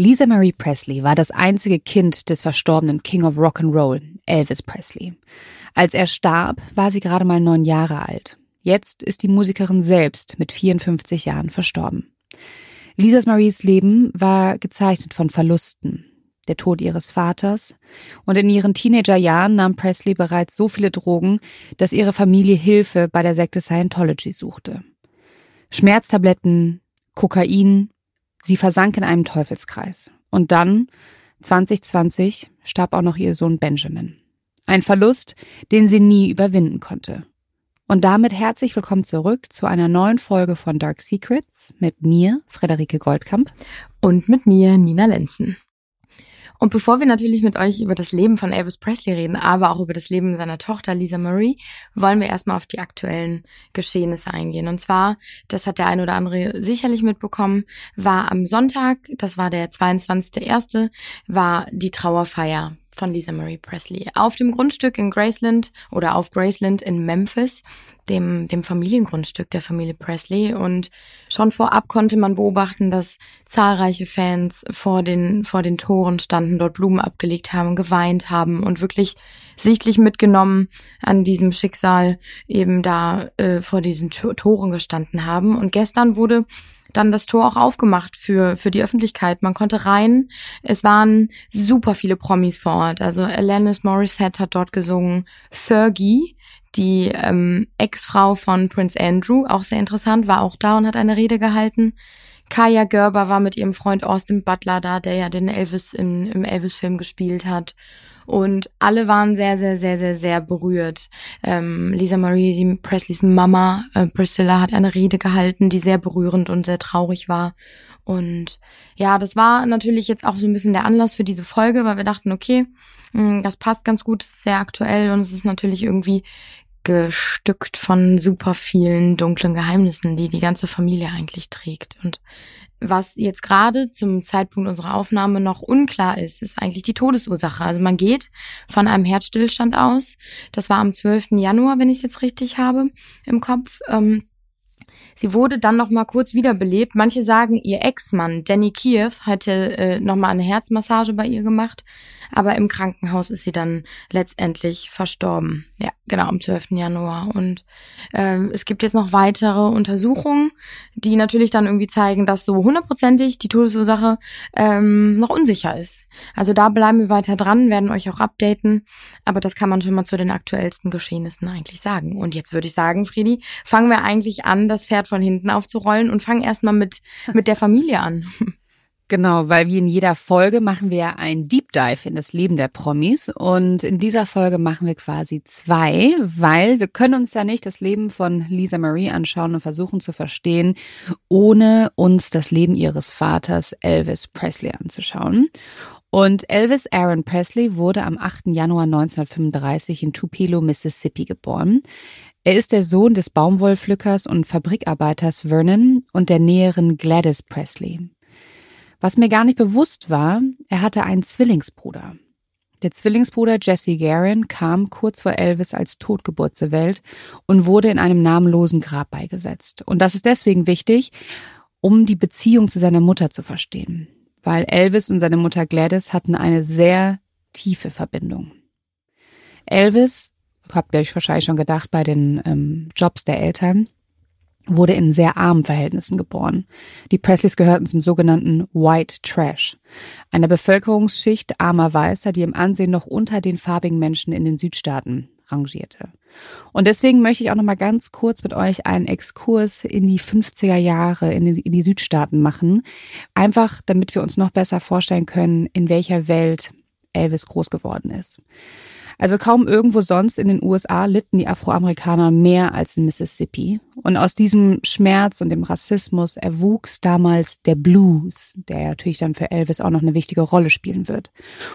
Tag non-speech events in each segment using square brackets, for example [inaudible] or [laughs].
Lisa Marie Presley war das einzige Kind des verstorbenen King of Rock'n'Roll, Elvis Presley. Als er starb, war sie gerade mal neun Jahre alt. Jetzt ist die Musikerin selbst mit 54 Jahren verstorben. Lisas Maries Leben war gezeichnet von Verlusten. Der Tod ihres Vaters. Und in ihren Teenagerjahren nahm Presley bereits so viele Drogen, dass ihre Familie Hilfe bei der Sekte Scientology suchte. Schmerztabletten, Kokain, sie versank in einem Teufelskreis. Und dann, 2020, starb auch noch ihr Sohn Benjamin. Ein Verlust, den sie nie überwinden konnte. Und damit herzlich willkommen zurück zu einer neuen Folge von Dark Secrets mit mir, Frederike Goldkamp. Und mit mir, Nina Lenzen. Und bevor wir natürlich mit euch über das Leben von Elvis Presley reden, aber auch über das Leben seiner Tochter Lisa Marie, wollen wir erstmal auf die aktuellen Geschehnisse eingehen. Und zwar, das hat der eine oder andere sicherlich mitbekommen, war am Sonntag, das war der 22.01., war die Trauerfeier von Lisa Marie Presley. Auf dem Grundstück in Graceland oder auf Graceland in Memphis, dem, dem Familiengrundstück der Familie Presley. Und schon vorab konnte man beobachten, dass zahlreiche Fans vor den, vor den Toren standen, dort Blumen abgelegt haben, geweint haben und wirklich sichtlich mitgenommen an diesem Schicksal eben da äh, vor diesen Toren gestanden haben. Und gestern wurde dann das Tor auch aufgemacht für, für die Öffentlichkeit. Man konnte rein. Es waren super viele Promis vor Ort. Also Alanis Morissette hat dort gesungen. Fergie, die ähm, Ex-Frau von Prince Andrew, auch sehr interessant, war auch da und hat eine Rede gehalten. Kaya Gerber war mit ihrem Freund Austin Butler da, der ja den Elvis in, im Elvis-Film gespielt hat. Und alle waren sehr, sehr, sehr, sehr, sehr berührt. Ähm, Lisa Marie, Presleys Mama, äh, Priscilla, hat eine Rede gehalten, die sehr berührend und sehr traurig war. Und ja, das war natürlich jetzt auch so ein bisschen der Anlass für diese Folge, weil wir dachten, okay, hm, das passt ganz gut, ist sehr aktuell und es ist natürlich irgendwie gestückt von super vielen dunklen Geheimnissen, die die ganze Familie eigentlich trägt. Und was jetzt gerade zum Zeitpunkt unserer Aufnahme noch unklar ist, ist eigentlich die Todesursache. Also man geht von einem Herzstillstand aus. Das war am 12. Januar, wenn ich es jetzt richtig habe im Kopf. Ähm, Sie wurde dann noch mal kurz wiederbelebt. Manche sagen, ihr Ex-Mann Danny Kiev hatte äh, noch mal eine Herzmassage bei ihr gemacht, aber im Krankenhaus ist sie dann letztendlich verstorben. Ja, genau am 12. Januar. Und äh, es gibt jetzt noch weitere Untersuchungen, die natürlich dann irgendwie zeigen, dass so hundertprozentig die Todesursache ähm, noch unsicher ist. Also da bleiben wir weiter dran, werden euch auch updaten. Aber das kann man schon mal zu den aktuellsten Geschehnissen eigentlich sagen. Und jetzt würde ich sagen, Friedi, fangen wir eigentlich an, das Pferd von hinten aufzurollen und fangen erstmal mit, mit der Familie an. [laughs] Genau, weil wie in jeder Folge machen wir ein Deep Dive in das Leben der Promis und in dieser Folge machen wir quasi zwei, weil wir können uns ja nicht das Leben von Lisa Marie anschauen und versuchen zu verstehen, ohne uns das Leben ihres Vaters Elvis Presley anzuschauen. Und Elvis Aaron Presley wurde am 8. Januar 1935 in Tupelo, Mississippi geboren. Er ist der Sohn des Baumwollpflückers und Fabrikarbeiters Vernon und der Näherin Gladys Presley. Was mir gar nicht bewusst war, er hatte einen Zwillingsbruder. Der Zwillingsbruder Jesse Garin kam kurz vor Elvis als Totgeburt zur Welt und wurde in einem namenlosen Grab beigesetzt. Und das ist deswegen wichtig, um die Beziehung zu seiner Mutter zu verstehen, weil Elvis und seine Mutter Gladys hatten eine sehr tiefe Verbindung. Elvis, habt ihr euch wahrscheinlich schon gedacht bei den ähm, Jobs der Eltern, wurde in sehr armen Verhältnissen geboren. Die Presleys gehörten zum sogenannten White Trash, einer Bevölkerungsschicht armer Weißer, die im Ansehen noch unter den farbigen Menschen in den Südstaaten rangierte. Und deswegen möchte ich auch noch mal ganz kurz mit euch einen Exkurs in die 50er Jahre in die, in die Südstaaten machen, einfach damit wir uns noch besser vorstellen können, in welcher Welt Elvis groß geworden ist. Also kaum irgendwo sonst in den USA litten die Afroamerikaner mehr als in Mississippi. Und aus diesem Schmerz und dem Rassismus erwuchs damals der Blues, der natürlich dann für Elvis auch noch eine wichtige Rolle spielen wird.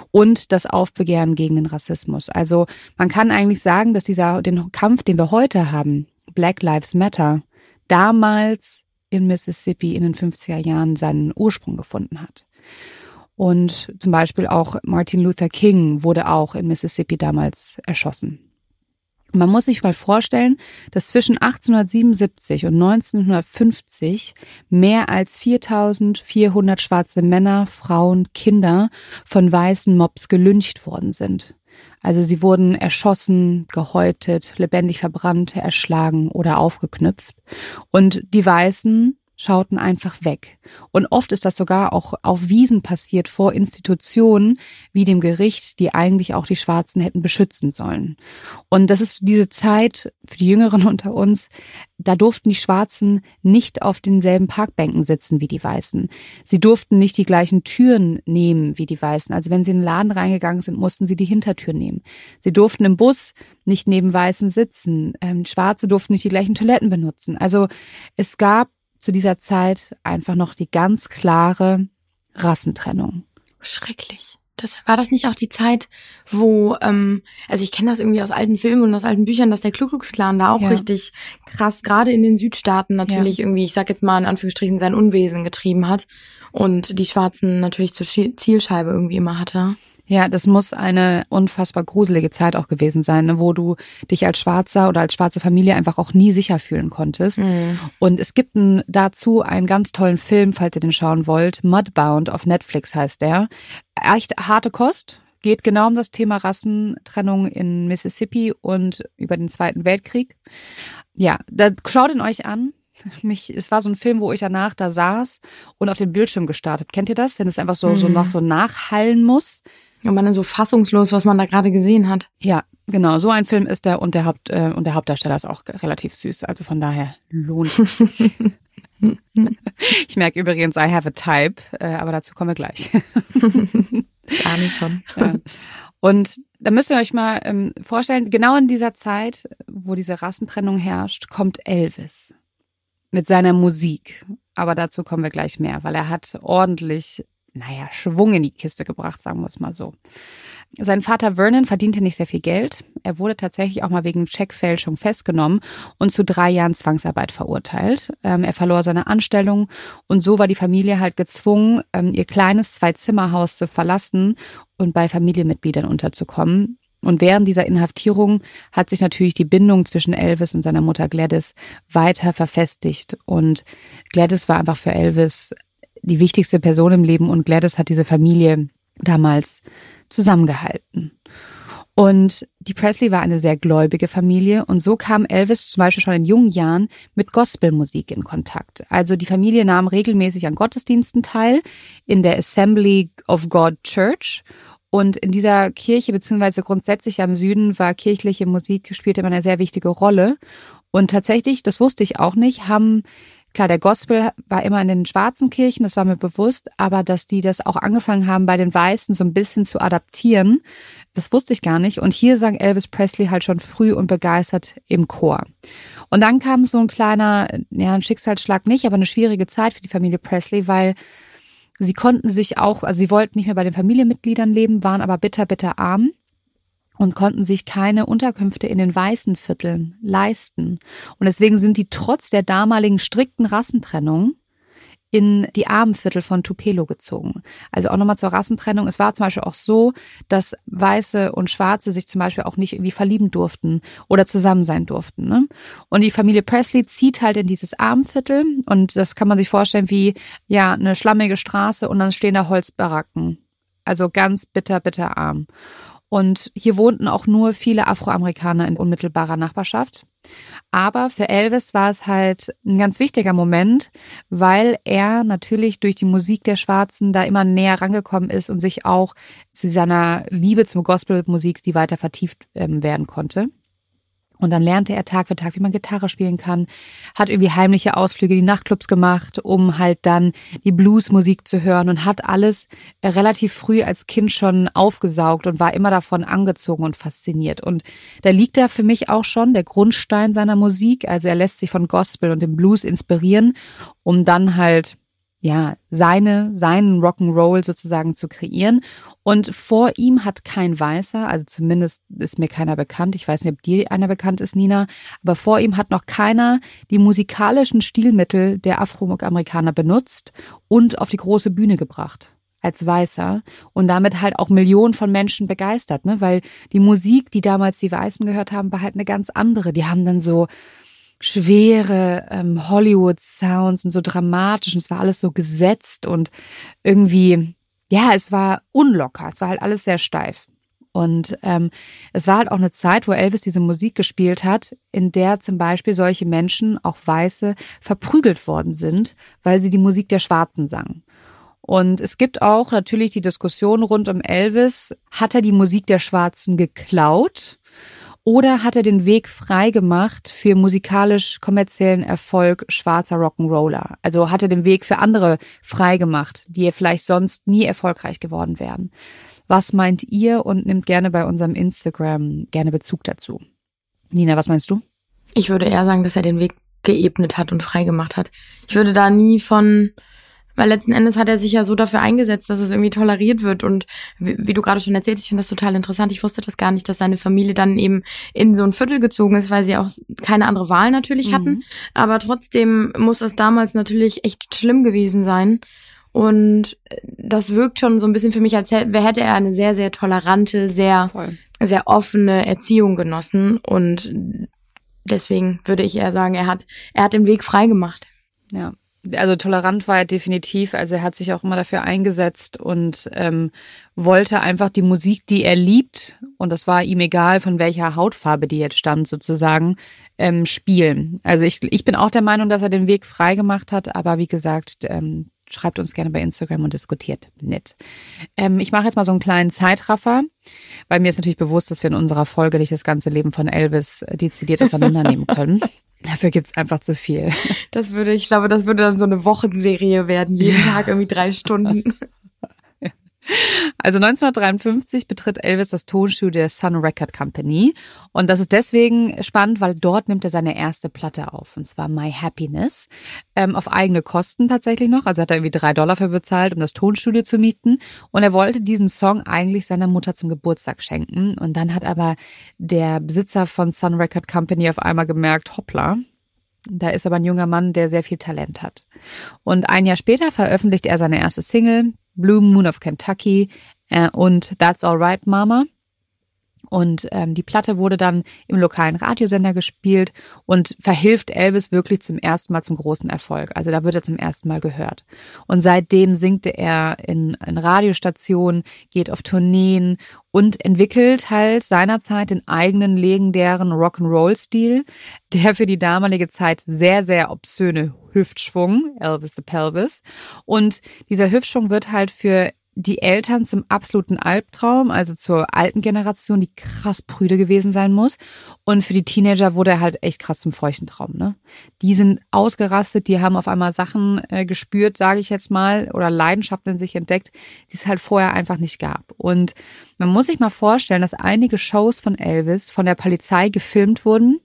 Und das Aufbegehren gegen den Rassismus. Also man kann eigentlich sagen, dass dieser, den Kampf, den wir heute haben, Black Lives Matter, damals in Mississippi in den 50er Jahren seinen Ursprung gefunden hat. Und zum Beispiel auch Martin Luther King wurde auch in Mississippi damals erschossen. Man muss sich mal vorstellen, dass zwischen 1877 und 1950 mehr als 4400 schwarze Männer, Frauen, Kinder von weißen Mobs gelyncht worden sind. Also sie wurden erschossen, gehäutet, lebendig verbrannt, erschlagen oder aufgeknüpft. Und die Weißen schauten einfach weg. Und oft ist das sogar auch auf Wiesen passiert vor Institutionen wie dem Gericht, die eigentlich auch die Schwarzen hätten beschützen sollen. Und das ist diese Zeit für die Jüngeren [laughs] unter uns, da durften die Schwarzen nicht auf denselben Parkbänken sitzen wie die Weißen. Sie durften nicht die gleichen Türen nehmen wie die Weißen. Also wenn sie in den Laden reingegangen sind, mussten sie die Hintertür nehmen. Sie durften im Bus nicht neben Weißen sitzen. Ähm, Schwarze durften nicht die gleichen Toiletten benutzen. Also es gab zu dieser Zeit einfach noch die ganz klare Rassentrennung. Schrecklich. Das, war das nicht auch die Zeit, wo, ähm, also ich kenne das irgendwie aus alten Filmen und aus alten Büchern, dass der Ku Klux Klan da auch ja. richtig krass, gerade in den Südstaaten natürlich ja. irgendwie, ich sag jetzt mal in Anführungsstrichen, sein Unwesen getrieben hat und die Schwarzen natürlich zur Zielscheibe irgendwie immer hatte. Ja, das muss eine unfassbar gruselige Zeit auch gewesen sein, ne, wo du dich als Schwarzer oder als schwarze Familie einfach auch nie sicher fühlen konntest. Mhm. Und es gibt ein, dazu einen ganz tollen Film, falls ihr den schauen wollt. Mudbound auf Netflix heißt der. Echt harte Kost. Geht genau um das Thema Rassentrennung in Mississippi und über den Zweiten Weltkrieg. Ja, da schaut ihn euch an [laughs] mich, es war so ein Film, wo ich danach da saß und auf den Bildschirm gestartet. Kennt ihr das? Wenn es einfach so, mhm. so noch so nachhallen muss. Und man ist so fassungslos, was man da gerade gesehen hat. Ja, genau. So ein Film ist der und der Haupt äh, und der Hauptdarsteller ist auch relativ süß. Also von daher lohnt es sich. [laughs] ich merke übrigens, I have a type, äh, aber dazu kommen wir gleich. [laughs] Gar nicht schon. [laughs] Ja. Und da müsst ihr euch mal ähm, vorstellen, genau in dieser Zeit, wo diese Rassentrennung herrscht, kommt Elvis mit seiner Musik. Aber dazu kommen wir gleich mehr, weil er hat ordentlich naja, Schwung in die Kiste gebracht, sagen wir es mal so. Sein Vater Vernon verdiente nicht sehr viel Geld. Er wurde tatsächlich auch mal wegen Checkfälschung festgenommen und zu drei Jahren Zwangsarbeit verurteilt. Ähm, er verlor seine Anstellung und so war die Familie halt gezwungen, ähm, ihr kleines Zwei-Zimmer-Haus zu verlassen und bei Familienmitgliedern unterzukommen. Und während dieser Inhaftierung hat sich natürlich die Bindung zwischen Elvis und seiner Mutter Gladys weiter verfestigt. Und Gladys war einfach für Elvis die wichtigste Person im Leben und Gladys hat diese Familie damals zusammengehalten. Und die Presley war eine sehr gläubige Familie und so kam Elvis zum Beispiel schon in jungen Jahren mit Gospelmusik in Kontakt. Also die Familie nahm regelmäßig an Gottesdiensten teil in der Assembly of God Church und in dieser Kirche, beziehungsweise grundsätzlich am Süden, war kirchliche Musik, spielte immer eine sehr wichtige Rolle. Und tatsächlich, das wusste ich auch nicht, haben Klar, der Gospel war immer in den schwarzen Kirchen, das war mir bewusst, aber dass die das auch angefangen haben, bei den Weißen so ein bisschen zu adaptieren, das wusste ich gar nicht. Und hier sang Elvis Presley halt schon früh und begeistert im Chor. Und dann kam so ein kleiner, ja, ein Schicksalsschlag nicht, aber eine schwierige Zeit für die Familie Presley, weil sie konnten sich auch, also sie wollten nicht mehr bei den Familienmitgliedern leben, waren aber bitter, bitter arm und konnten sich keine Unterkünfte in den weißen Vierteln leisten. Und deswegen sind die trotz der damaligen strikten Rassentrennung in die Armenviertel von Tupelo gezogen. Also auch nochmal zur Rassentrennung. Es war zum Beispiel auch so, dass Weiße und Schwarze sich zum Beispiel auch nicht irgendwie verlieben durften oder zusammen sein durften. Ne? Und die Familie Presley zieht halt in dieses Armenviertel und das kann man sich vorstellen wie ja eine schlammige Straße und dann stehen da Holzbaracken. Also ganz bitter, bitter arm. Und hier wohnten auch nur viele Afroamerikaner in unmittelbarer Nachbarschaft. Aber für Elvis war es halt ein ganz wichtiger Moment, weil er natürlich durch die Musik der Schwarzen da immer näher rangekommen ist und sich auch zu seiner Liebe zum Gospelmusik, die weiter vertieft ähm, werden konnte. Und dann lernte er Tag für Tag, wie man Gitarre spielen kann, hat irgendwie heimliche Ausflüge in die Nachtclubs gemacht, um halt dann die Bluesmusik zu hören und hat alles relativ früh als Kind schon aufgesaugt und war immer davon angezogen und fasziniert. Und da liegt da für mich auch schon der Grundstein seiner Musik. Also er lässt sich von Gospel und dem Blues inspirieren, um dann halt ja, seine, seinen Rock'n'Roll sozusagen zu kreieren. Und vor ihm hat kein Weißer, also zumindest ist mir keiner bekannt, ich weiß nicht, ob dir einer bekannt ist, Nina, aber vor ihm hat noch keiner die musikalischen Stilmittel der Afroamerikaner benutzt und auf die große Bühne gebracht. als Weißer und damit halt auch Millionen von Menschen begeistert, ne? Weil die Musik, die damals die Weißen gehört haben, war halt eine ganz andere. Die haben dann so schwere ähm, Hollywood-Sounds und so dramatisch und es war alles so gesetzt und irgendwie, ja, es war unlocker, es war halt alles sehr steif. Und ähm, es war halt auch eine Zeit, wo Elvis diese Musik gespielt hat, in der zum Beispiel solche Menschen, auch Weiße, verprügelt worden sind, weil sie die Musik der Schwarzen sangen. Und es gibt auch natürlich die Diskussion rund um Elvis, hat er die Musik der Schwarzen geklaut oder hat er den Weg frei gemacht für musikalisch kommerziellen Erfolg schwarzer Rock'n'Roller? Also hat er den Weg für andere frei gemacht, die vielleicht sonst nie erfolgreich geworden wären. Was meint ihr und nimmt gerne bei unserem Instagram gerne Bezug dazu. Nina, was meinst du? Ich würde eher sagen, dass er den Weg geebnet hat und freigemacht hat. Ich würde da nie von, weil letzten Endes hat er sich ja so dafür eingesetzt, dass es irgendwie toleriert wird. Und wie, wie du gerade schon erzählt, ich finde das total interessant. Ich wusste das gar nicht, dass seine Familie dann eben in so ein Viertel gezogen ist, weil sie auch keine andere Wahl natürlich hatten. Mhm. Aber trotzdem muss das damals natürlich echt schlimm gewesen sein. Und das wirkt schon so ein bisschen für mich, als hätte, hätte er eine sehr, sehr tolerante, sehr, Voll. sehr offene Erziehung genossen. Und deswegen würde ich eher sagen, er hat, er hat den Weg frei gemacht. Ja. Also tolerant war er definitiv. Also er hat sich auch immer dafür eingesetzt und ähm, wollte einfach die Musik, die er liebt, und das war ihm egal, von welcher Hautfarbe die jetzt stammt, sozusagen, ähm, spielen. Also ich, ich bin auch der Meinung, dass er den Weg frei gemacht hat, aber wie gesagt, ähm, schreibt uns gerne bei Instagram und diskutiert mit. Ähm, ich mache jetzt mal so einen kleinen Zeitraffer, weil mir ist natürlich bewusst, dass wir in unserer Folge nicht das ganze Leben von Elvis äh, dezidiert auseinandernehmen können. [laughs] Dafür gibt's einfach zu viel. Das würde, ich glaube, das würde dann so eine Wochenserie werden, jeden ja. Tag irgendwie drei Stunden. [laughs] Also 1953 betritt Elvis das Tonstudio der Sun Record Company. Und das ist deswegen spannend, weil dort nimmt er seine erste Platte auf. Und zwar My Happiness. Ähm, auf eigene Kosten tatsächlich noch. Also hat er irgendwie drei Dollar für bezahlt, um das Tonstudio zu mieten. Und er wollte diesen Song eigentlich seiner Mutter zum Geburtstag schenken. Und dann hat aber der Besitzer von Sun Record Company auf einmal gemerkt, hoppla, da ist aber ein junger Mann, der sehr viel Talent hat. Und ein Jahr später veröffentlicht er seine erste Single, Blue Moon of Kentucky uh, und That's Alright Mama. Und ähm, die Platte wurde dann im lokalen Radiosender gespielt und verhilft Elvis wirklich zum ersten Mal zum großen Erfolg. Also da wird er zum ersten Mal gehört. Und seitdem singte er in, in Radiostationen, geht auf Tourneen und entwickelt halt seinerzeit den eigenen legendären Rock'n'Roll-Stil, der für die damalige Zeit sehr, sehr obszöne Hüftschwung, Elvis the Pelvis. Und dieser Hüftschwung wird halt für die Eltern zum absoluten Albtraum, also zur alten Generation, die krass prüde gewesen sein muss. Und für die Teenager wurde er halt echt krass zum feuchten Traum. Ne? Die sind ausgerastet, die haben auf einmal Sachen äh, gespürt, sage ich jetzt mal, oder Leidenschaften in sich entdeckt, die es halt vorher einfach nicht gab. Und man muss sich mal vorstellen, dass einige Shows von Elvis von der Polizei gefilmt wurden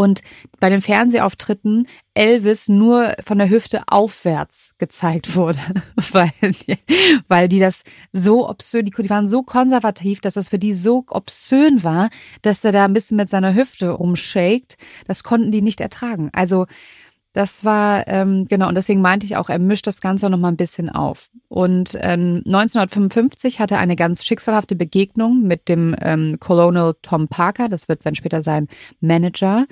und bei den Fernsehauftritten Elvis nur von der Hüfte aufwärts gezeigt wurde, [laughs] weil die, weil die das so obszön, die, waren so konservativ, dass das für die so obszön war, dass er da ein bisschen mit seiner Hüfte rumshakt. Das konnten die nicht ertragen. Also das war, ähm, genau, und deswegen meinte ich auch, er mischt das Ganze noch mal ein bisschen auf. Und ähm, 1955 hatte er eine ganz schicksalhafte Begegnung mit dem ähm, Colonel Tom Parker, das wird dann später sein Manager.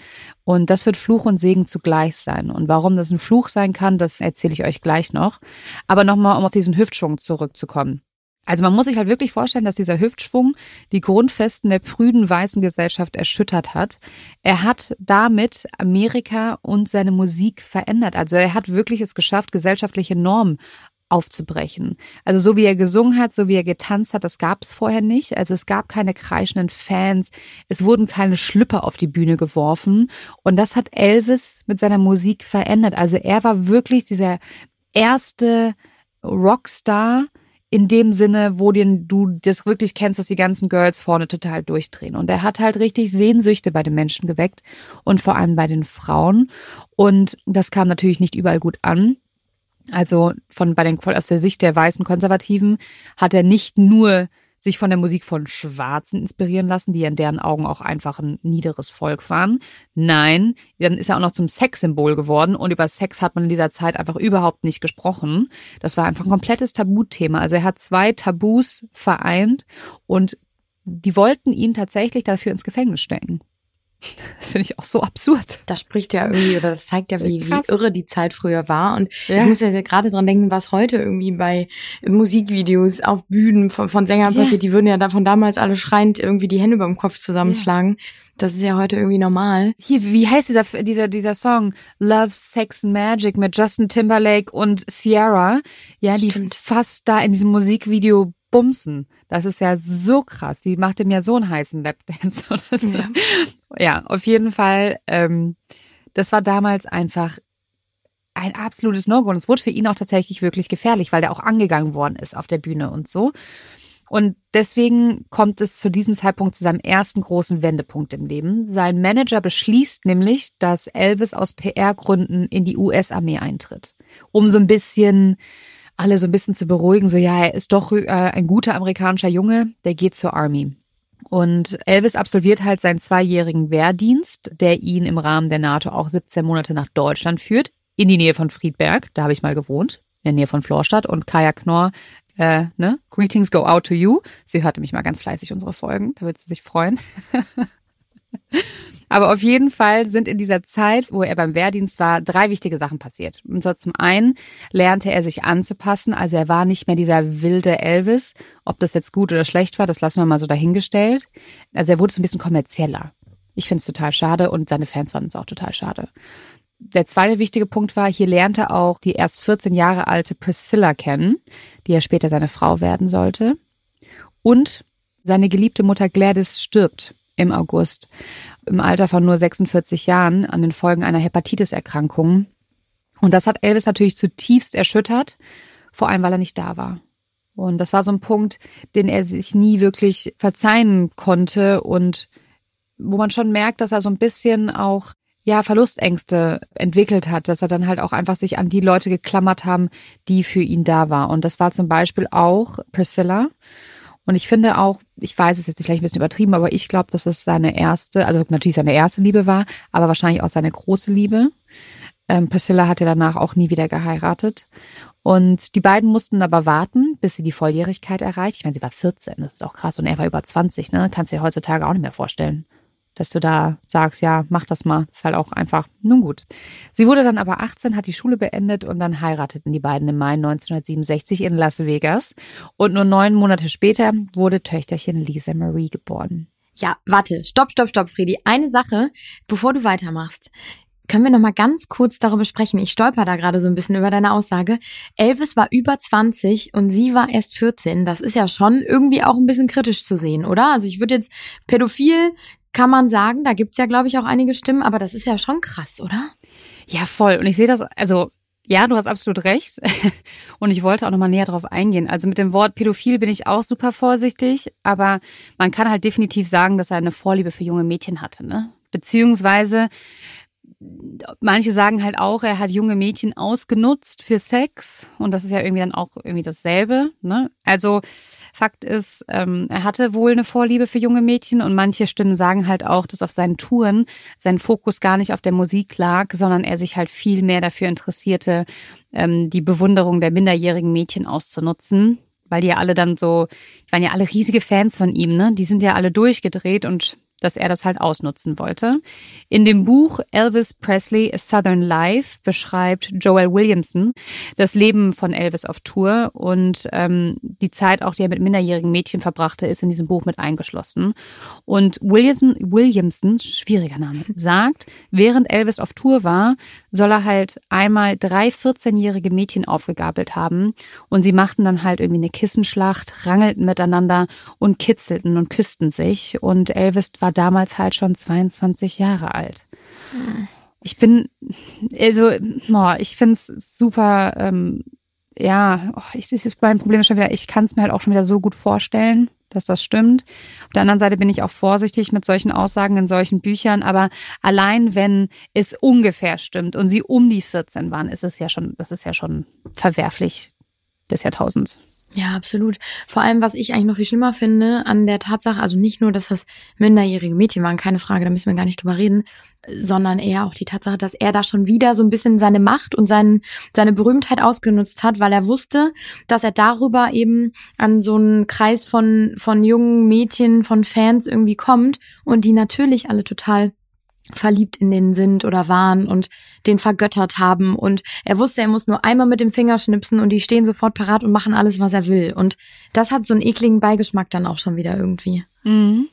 Und das wird Fluch und Segen zugleich sein. Und warum das ein Fluch sein kann, das erzähle ich euch gleich noch. Aber nochmal, um auf diesen Hüftschwung zurückzukommen. Also man muss sich halt wirklich vorstellen, dass dieser Hüftschwung die Grundfesten der prüden weißen Gesellschaft erschüttert hat. Er hat damit Amerika und seine Musik verändert. Also er hat wirklich es geschafft, gesellschaftliche Normen aufzubrechen. Also so wie er gesungen hat, so wie er getanzt hat, das gab es vorher nicht. Also es gab keine kreischenden Fans, es wurden keine Schlüpper auf die Bühne geworfen und das hat Elvis mit seiner Musik verändert. Also er war wirklich dieser erste Rockstar, in dem Sinne, wo den, du das wirklich kennst, dass die ganzen Girls vorne total durchdrehen. Und er hat halt richtig Sehnsüchte bei den Menschen geweckt und vor allem bei den Frauen. Und das kam natürlich nicht überall gut an. Also von bei den aus der Sicht der weißen Konservativen hat er nicht nur sich von der Musik von Schwarzen inspirieren lassen, die in deren Augen auch einfach ein niederes Volk waren. Nein, dann ist er auch noch zum Sexsymbol geworden und über Sex hat man in dieser Zeit einfach überhaupt nicht gesprochen. Das war einfach ein komplettes Tabuthema. Also er hat zwei Tabus vereint und die wollten ihn tatsächlich dafür ins Gefängnis stecken. Das finde ich auch so absurd. Das spricht ja irgendwie, oder das zeigt ja, wie, wie irre die Zeit früher war. Und ja. ich muss ja gerade dran denken, was heute irgendwie bei Musikvideos auf Bühnen von, von Sängern ja. passiert. Die würden ja da von damals alle schreiend irgendwie die Hände über dem Kopf zusammenschlagen. Ja. Das ist ja heute irgendwie normal. Hier, wie heißt dieser, dieser, dieser Song? Love, Sex, Magic mit Justin Timberlake und Sierra. Ja, die Stimmt. fast da in diesem Musikvideo bumsen. Das ist ja so krass. Die macht ihm ja so einen heißen Lapdance. [laughs] Ja. ja, auf jeden Fall. Ähm, das war damals einfach ein absolutes No-Go. Und es wurde für ihn auch tatsächlich wirklich gefährlich, weil der auch angegangen worden ist auf der Bühne und so. Und deswegen kommt es zu diesem Zeitpunkt zu seinem ersten großen Wendepunkt im Leben. Sein Manager beschließt nämlich, dass Elvis aus PR-Gründen in die US-Armee eintritt, um so ein bisschen alle so ein bisschen zu beruhigen, so ja, er ist doch äh, ein guter amerikanischer Junge, der geht zur Army. Und Elvis absolviert halt seinen zweijährigen Wehrdienst, der ihn im Rahmen der NATO auch 17 Monate nach Deutschland führt, in die Nähe von Friedberg, da habe ich mal gewohnt, in der Nähe von Florstadt. Und Kaya Knorr, äh, ne, Greetings go out to you. Sie hörte mich mal ganz fleißig unsere Folgen, da wird sie sich freuen. [laughs] Aber auf jeden Fall sind in dieser Zeit, wo er beim Wehrdienst war, drei wichtige Sachen passiert. Und zwar zum einen lernte er sich anzupassen, also er war nicht mehr dieser wilde Elvis. Ob das jetzt gut oder schlecht war, das lassen wir mal so dahingestellt. Also er wurde so ein bisschen kommerzieller. Ich finde es total schade und seine Fans fanden es auch total schade. Der zweite wichtige Punkt war, hier lernte er auch die erst 14 Jahre alte Priscilla kennen, die ja später seine Frau werden sollte. Und seine geliebte Mutter Gladys stirbt im August im Alter von nur 46 Jahren an den Folgen einer Hepatitis-Erkrankung. Und das hat Elvis natürlich zutiefst erschüttert, vor allem weil er nicht da war. Und das war so ein Punkt, den er sich nie wirklich verzeihen konnte und wo man schon merkt, dass er so ein bisschen auch ja Verlustängste entwickelt hat, dass er dann halt auch einfach sich an die Leute geklammert haben, die für ihn da war. Und das war zum Beispiel auch Priscilla. Und ich finde auch, ich weiß es jetzt vielleicht ein bisschen übertrieben, aber ich glaube, dass es seine erste, also natürlich seine erste Liebe war, aber wahrscheinlich auch seine große Liebe. Ähm, Priscilla hat ja danach auch nie wieder geheiratet. Und die beiden mussten aber warten, bis sie die Volljährigkeit erreicht. Ich meine, sie war 14, das ist auch krass. Und er war über 20, ne? Kannst du dir heutzutage auch nicht mehr vorstellen dass du da sagst, ja, mach das mal. ist halt auch einfach, nun gut. Sie wurde dann aber 18, hat die Schule beendet und dann heirateten die beiden im Mai 1967 in Las Vegas. Und nur neun Monate später wurde Töchterchen Lisa Marie geboren. Ja, warte, stopp, stopp, stopp, Fredi. Eine Sache, bevor du weitermachst. Können wir noch mal ganz kurz darüber sprechen? Ich stolper da gerade so ein bisschen über deine Aussage. Elvis war über 20 und sie war erst 14. Das ist ja schon irgendwie auch ein bisschen kritisch zu sehen, oder? Also ich würde jetzt pädophil kann man sagen. Da gibt's ja, glaube ich, auch einige Stimmen, aber das ist ja schon krass, oder? Ja, voll. Und ich sehe das, also ja, du hast absolut recht. [laughs] Und ich wollte auch nochmal näher drauf eingehen. Also mit dem Wort pädophil bin ich auch super vorsichtig, aber man kann halt definitiv sagen, dass er eine Vorliebe für junge Mädchen hatte, ne? Beziehungsweise manche sagen halt auch, er hat junge Mädchen ausgenutzt für Sex und das ist ja irgendwie dann auch irgendwie dasselbe. Ne? Also Fakt ist, ähm, er hatte wohl eine Vorliebe für junge Mädchen und manche Stimmen sagen halt auch, dass auf seinen Touren sein Fokus gar nicht auf der Musik lag, sondern er sich halt viel mehr dafür interessierte, ähm, die Bewunderung der minderjährigen Mädchen auszunutzen. Weil die ja alle dann so, die waren ja alle riesige Fans von ihm, ne? Die sind ja alle durchgedreht und dass er das halt ausnutzen wollte. In dem Buch Elvis Presley A Southern Life beschreibt Joel Williamson das Leben von Elvis auf Tour und ähm, die Zeit auch, die er mit minderjährigen Mädchen verbrachte, ist in diesem Buch mit eingeschlossen. Und Williamson, Williamson schwieriger Name, sagt, während Elvis auf Tour war, soll er halt einmal drei 14-jährige Mädchen aufgegabelt haben. Und sie machten dann halt irgendwie eine Kissenschlacht, rangelten miteinander und kitzelten und küssten sich. Und Elvis war damals halt schon 22 Jahre alt. Ich bin, also, ich finde es super, ähm, ja, oh, ich, das ist mein Problem schon wieder, ich kann es mir halt auch schon wieder so gut vorstellen, dass das stimmt. Auf der anderen Seite bin ich auch vorsichtig mit solchen Aussagen in solchen Büchern, aber allein wenn es ungefähr stimmt und sie um die 14 waren, ist es ja schon, das ist ja schon verwerflich des Jahrtausends. Ja, absolut. Vor allem, was ich eigentlich noch viel schlimmer finde an der Tatsache, also nicht nur, dass das minderjährige Mädchen waren, keine Frage, da müssen wir gar nicht drüber reden, sondern eher auch die Tatsache, dass er da schon wieder so ein bisschen seine Macht und sein, seine Berühmtheit ausgenutzt hat, weil er wusste, dass er darüber eben an so einen Kreis von, von jungen Mädchen, von Fans irgendwie kommt und die natürlich alle total verliebt in den sind oder waren und den vergöttert haben und er wusste, er muss nur einmal mit dem Finger schnipsen und die stehen sofort parat und machen alles, was er will und das hat so einen ekligen Beigeschmack dann auch schon wieder irgendwie. Mhm.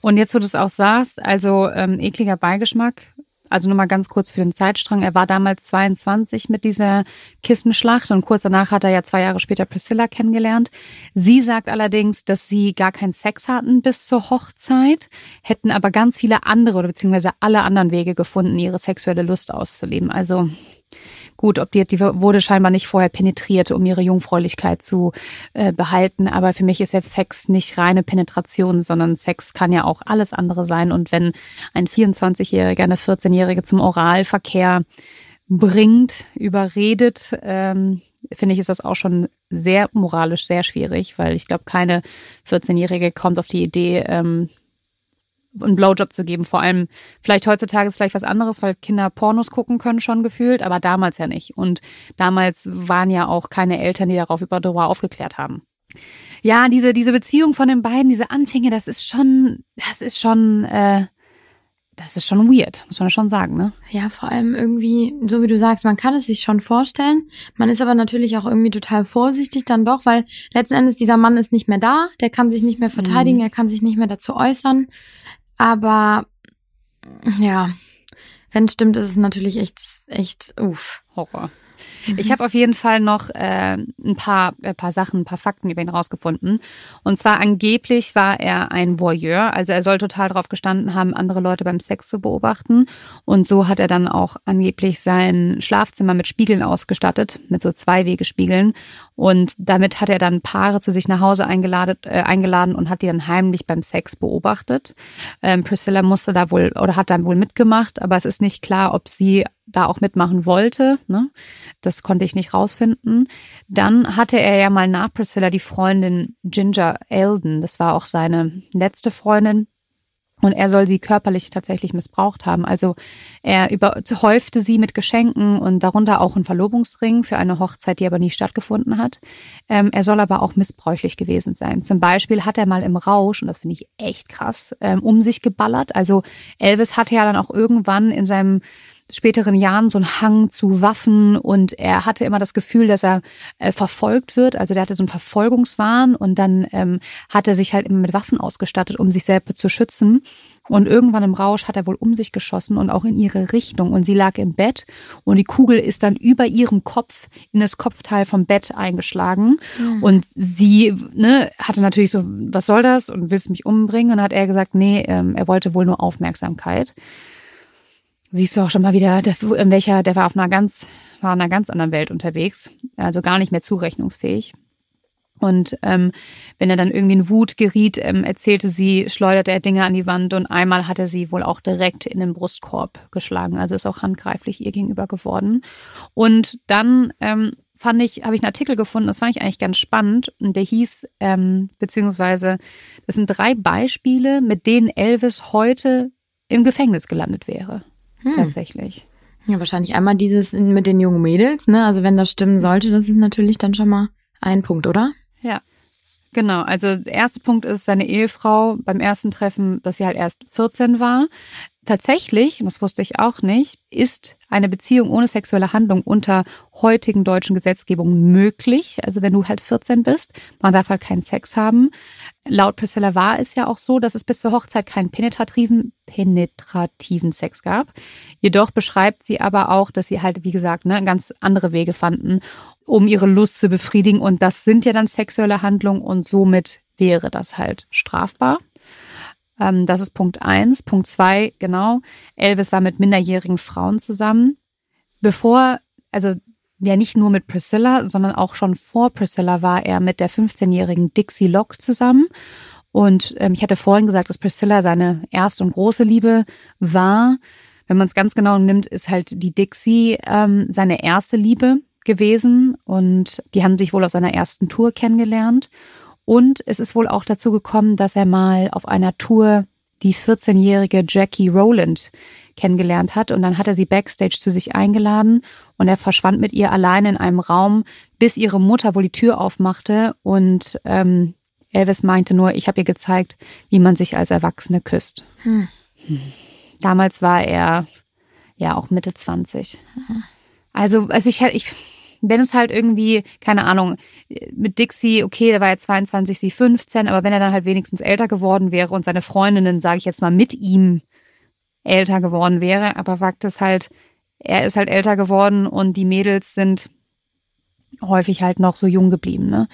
Und jetzt, wo du es auch sagst, also ähm, ekliger Beigeschmack, also nur mal ganz kurz für den Zeitstrang. Er war damals 22 mit dieser Kissenschlacht und kurz danach hat er ja zwei Jahre später Priscilla kennengelernt. Sie sagt allerdings, dass sie gar keinen Sex hatten bis zur Hochzeit, hätten aber ganz viele andere oder beziehungsweise alle anderen Wege gefunden, ihre sexuelle Lust auszuleben. Also Gut, ob die, die wurde scheinbar nicht vorher penetriert, um ihre Jungfräulichkeit zu äh, behalten. Aber für mich ist jetzt Sex nicht reine Penetration, sondern Sex kann ja auch alles andere sein. Und wenn ein 24-Jähriger eine 14-Jährige zum Oralverkehr bringt, überredet, ähm, finde ich, ist das auch schon sehr moralisch sehr schwierig, weil ich glaube, keine 14-Jährige kommt auf die Idee, ähm, einen Blowjob zu geben. Vor allem, vielleicht heutzutage ist vielleicht was anderes, weil Kinder Pornos gucken können schon gefühlt, aber damals ja nicht. Und damals waren ja auch keine Eltern, die darauf über darüber aufgeklärt haben. Ja, diese, diese Beziehung von den beiden, diese Anfänge, das ist schon, das ist schon, äh, das ist schon weird, muss man schon sagen, ne? Ja, vor allem irgendwie, so wie du sagst, man kann es sich schon vorstellen. Man ist aber natürlich auch irgendwie total vorsichtig dann doch, weil letzten Endes dieser Mann ist nicht mehr da, der kann sich nicht mehr verteidigen, mhm. er kann sich nicht mehr dazu äußern. Aber ja, wenn es stimmt, ist es natürlich echt, echt, uff. Horror. Mhm. Ich habe auf jeden Fall noch äh, ein paar, ein paar Sachen, ein paar Fakten über ihn rausgefunden. Und zwar angeblich war er ein Voyeur, also er soll total darauf gestanden haben, andere Leute beim Sex zu beobachten. Und so hat er dann auch angeblich sein Schlafzimmer mit Spiegeln ausgestattet, mit so Zweiwegespiegeln. Und damit hat er dann Paare zu sich nach Hause eingeladen, äh, eingeladen und hat die dann heimlich beim Sex beobachtet. Ähm, Priscilla musste da wohl oder hat dann wohl mitgemacht, aber es ist nicht klar, ob sie da auch mitmachen wollte. Ne? Das konnte ich nicht rausfinden. Dann hatte er ja mal nach Priscilla die Freundin Ginger Eldon. Das war auch seine letzte Freundin. Und er soll sie körperlich tatsächlich missbraucht haben. Also er überhäufte sie mit Geschenken und darunter auch einen Verlobungsring für eine Hochzeit, die aber nie stattgefunden hat. Ähm, er soll aber auch missbräuchlich gewesen sein. Zum Beispiel hat er mal im Rausch, und das finde ich echt krass, ähm, um sich geballert. Also Elvis hatte ja dann auch irgendwann in seinem späteren Jahren so einen Hang zu Waffen und er hatte immer das Gefühl, dass er äh, verfolgt wird. Also der hatte so einen Verfolgungswahn und dann ähm, hat er sich halt immer mit Waffen ausgestattet, um sich selbst zu schützen. Und irgendwann im Rausch hat er wohl um sich geschossen und auch in ihre Richtung. Und sie lag im Bett und die Kugel ist dann über ihrem Kopf in das Kopfteil vom Bett eingeschlagen. Mhm. Und sie ne, hatte natürlich so, was soll das? Und willst mich umbringen? Und dann hat er gesagt, nee, ähm, er wollte wohl nur Aufmerksamkeit siehst du auch schon mal wieder, der, in welcher, der war auf einer ganz, war in einer ganz anderen Welt unterwegs, also gar nicht mehr zurechnungsfähig. Und ähm, wenn er dann irgendwie in Wut geriet, ähm, erzählte sie, schleuderte er Dinge an die Wand und einmal hatte sie wohl auch direkt in den Brustkorb geschlagen. Also ist auch handgreiflich ihr gegenüber geworden. Und dann ähm, fand ich, habe ich einen Artikel gefunden, das fand ich eigentlich ganz spannend. Und der hieß, ähm, beziehungsweise, das sind drei Beispiele, mit denen Elvis heute im Gefängnis gelandet wäre hm. tatsächlich. Ja, wahrscheinlich einmal dieses mit den jungen Mädels, ne? Also wenn das stimmen sollte, das ist natürlich dann schon mal ein Punkt, oder? Ja. Genau, also der erste Punkt ist seine Ehefrau beim ersten Treffen, dass sie halt erst 14 war. Tatsächlich, das wusste ich auch nicht, ist eine Beziehung ohne sexuelle Handlung unter heutigen deutschen Gesetzgebung möglich. Also wenn du halt 14 bist, man darf halt keinen Sex haben. Laut Priscilla war es ja auch so, dass es bis zur Hochzeit keinen penetrativen, penetrativen Sex gab. Jedoch beschreibt sie aber auch, dass sie halt, wie gesagt, ne, ganz andere Wege fanden, um ihre Lust zu befriedigen. Und das sind ja dann sexuelle Handlungen und somit wäre das halt strafbar. Ähm, das ist Punkt eins. Punkt zwei, genau. Elvis war mit minderjährigen Frauen zusammen. Bevor, also ja nicht nur mit Priscilla, sondern auch schon vor Priscilla war er mit der 15-jährigen Dixie Locke zusammen. Und ähm, ich hatte vorhin gesagt, dass Priscilla seine erste und große Liebe war. Wenn man es ganz genau nimmt, ist halt die Dixie ähm, seine erste Liebe gewesen und die haben sich wohl auf seiner ersten Tour kennengelernt. Und es ist wohl auch dazu gekommen, dass er mal auf einer Tour die 14-jährige Jackie Rowland kennengelernt hat. Und dann hat er sie backstage zu sich eingeladen und er verschwand mit ihr allein in einem Raum, bis ihre Mutter wohl die Tür aufmachte. Und ähm, Elvis meinte nur, ich habe ihr gezeigt, wie man sich als Erwachsene küsst. Hm. Damals war er ja auch Mitte 20. Hm. Also, also ich, ich, wenn es halt irgendwie, keine Ahnung, mit Dixie, okay, der war ja 22, sie 15, aber wenn er dann halt wenigstens älter geworden wäre und seine Freundinnen, sage ich jetzt mal, mit ihm älter geworden wäre, aber Fakt ist halt, er ist halt älter geworden und die Mädels sind häufig halt noch so jung geblieben, ne?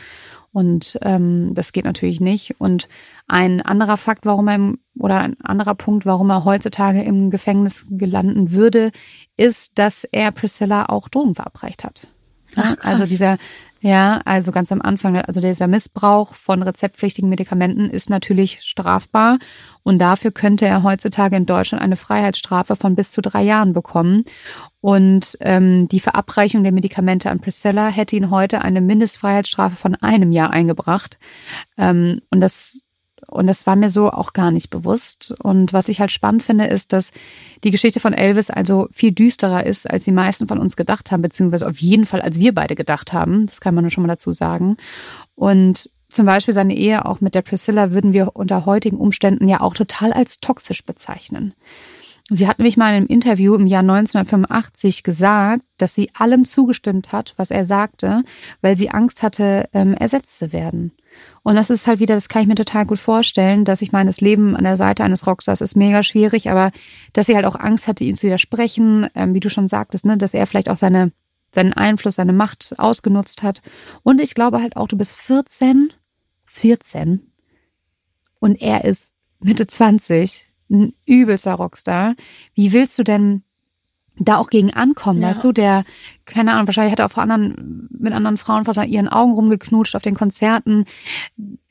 Und ähm, das geht natürlich nicht. Und ein anderer Fakt, warum er im, oder ein anderer Punkt, warum er heutzutage im Gefängnis gelanden würde, ist, dass er Priscilla auch Drogen verabreicht hat. Ach, also dieser, ja, also ganz am Anfang, also dieser Missbrauch von rezeptpflichtigen Medikamenten ist natürlich strafbar und dafür könnte er heutzutage in Deutschland eine Freiheitsstrafe von bis zu drei Jahren bekommen. Und ähm, die Verabreichung der Medikamente an Priscilla hätte ihn heute eine Mindestfreiheitsstrafe von einem Jahr eingebracht. Ähm, und das und das war mir so auch gar nicht bewusst. Und was ich halt spannend finde, ist, dass die Geschichte von Elvis also viel düsterer ist, als die meisten von uns gedacht haben, beziehungsweise auf jeden Fall, als wir beide gedacht haben. Das kann man nur schon mal dazu sagen. Und zum Beispiel seine Ehe auch mit der Priscilla würden wir unter heutigen Umständen ja auch total als toxisch bezeichnen. Sie hat nämlich mal in einem Interview im Jahr 1985 gesagt, dass sie allem zugestimmt hat, was er sagte, weil sie Angst hatte, ähm, ersetzt zu werden. Und das ist halt wieder, das kann ich mir total gut vorstellen, dass ich meine, das Leben an der Seite eines Rockstars ist mega schwierig, aber dass sie halt auch Angst hatte, ihn zu widersprechen, ähm, wie du schon sagtest, ne, dass er vielleicht auch seine, seinen Einfluss, seine Macht ausgenutzt hat. Und ich glaube halt auch, du bist 14, 14 und er ist Mitte 20, ein übelster Rockstar. Wie willst du denn da auch gegen ankommen, ja. weißt du, der, keine Ahnung, wahrscheinlich hat er auch vor anderen, mit anderen Frauen vor ihren Augen rumgeknutscht auf den Konzerten.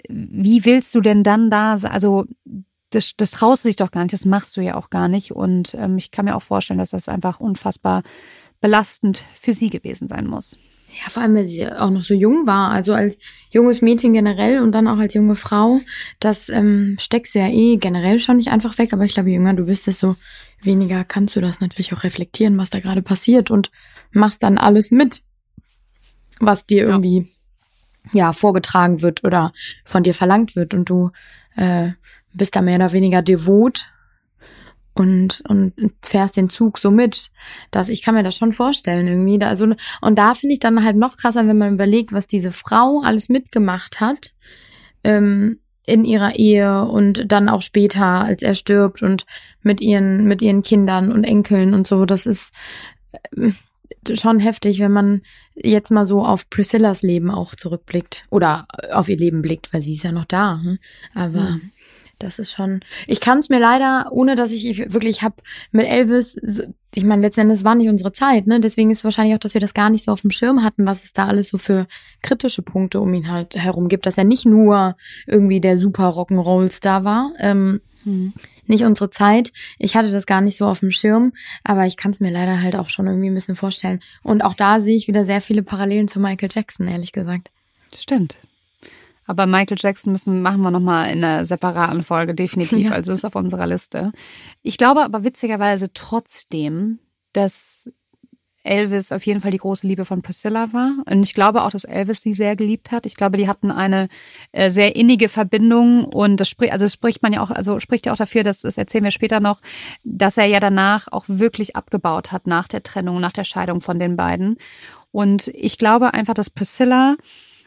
Wie willst du denn dann da, also das, das traust du dich doch gar nicht, das machst du ja auch gar nicht. Und ähm, ich kann mir auch vorstellen, dass das einfach unfassbar belastend für sie gewesen sein muss. Ja, vor allem, weil sie auch noch so jung war, also als junges Mädchen generell und dann auch als junge Frau, das ähm, steckst du ja eh generell schon nicht einfach weg, aber ich glaube, je jünger du bist, desto weniger kannst du das natürlich auch reflektieren, was da gerade passiert und machst dann alles mit, was dir irgendwie ja. ja vorgetragen wird oder von dir verlangt wird und du äh, bist da mehr oder weniger devot und, und fährst den Zug so mit. Das, ich kann mir das schon vorstellen irgendwie. Da, also, und da finde ich dann halt noch krasser, wenn man überlegt, was diese Frau alles mitgemacht hat ähm, in ihrer Ehe und dann auch später, als er stirbt und mit ihren, mit ihren Kindern und Enkeln und so. Das ist äh, schon heftig, wenn man jetzt mal so auf Priscillas Leben auch zurückblickt oder auf ihr Leben blickt, weil sie ist ja noch da. Hm? Aber mhm. Das ist schon. Ich kann es mir leider, ohne dass ich wirklich habe mit Elvis, ich meine, letztendlich war nicht unsere Zeit, ne? Deswegen ist es wahrscheinlich auch, dass wir das gar nicht so auf dem Schirm hatten, was es da alles so für kritische Punkte um ihn halt herum gibt, dass er nicht nur irgendwie der super Rock'n'Roll-Star war. Ähm, hm. Nicht unsere Zeit. Ich hatte das gar nicht so auf dem Schirm, aber ich kann es mir leider halt auch schon irgendwie ein bisschen vorstellen. Und auch da sehe ich wieder sehr viele Parallelen zu Michael Jackson, ehrlich gesagt. Stimmt. Aber Michael Jackson müssen, machen wir nochmal in einer separaten Folge, definitiv. [laughs] Ja. Also ist auf unserer Liste. Ich glaube aber witzigerweise trotzdem, dass Elvis auf jeden Fall die große Liebe von Priscilla war. Und ich glaube auch, dass Elvis sie sehr geliebt hat. Ich glaube, die hatten eine äh, sehr innige Verbindung und das spricht, also spricht man ja auch, also spricht ja auch dafür, dass das erzählen wir später noch, dass er ja danach auch wirklich abgebaut hat nach der Trennung, nach der Scheidung von den beiden. Und ich glaube einfach, dass Priscilla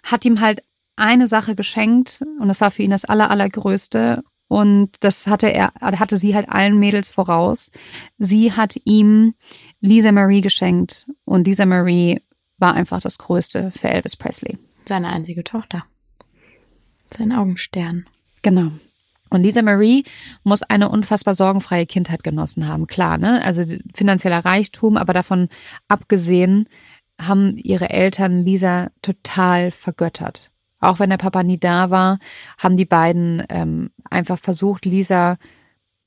hat ihm halt eine Sache geschenkt und das war für ihn das aller, allergrößte. Und das hatte er, hatte sie halt allen Mädels voraus. Sie hat ihm Lisa Marie geschenkt und Lisa Marie war einfach das Größte für Elvis Presley. Seine einzige Tochter. Sein Augenstern. Genau. Und Lisa Marie muss eine unfassbar sorgenfreie Kindheit genossen haben, klar, ne? Also finanzieller Reichtum, aber davon abgesehen haben ihre Eltern Lisa total vergöttert. Auch wenn der Papa nie da war, haben die beiden ähm, einfach versucht, Lisa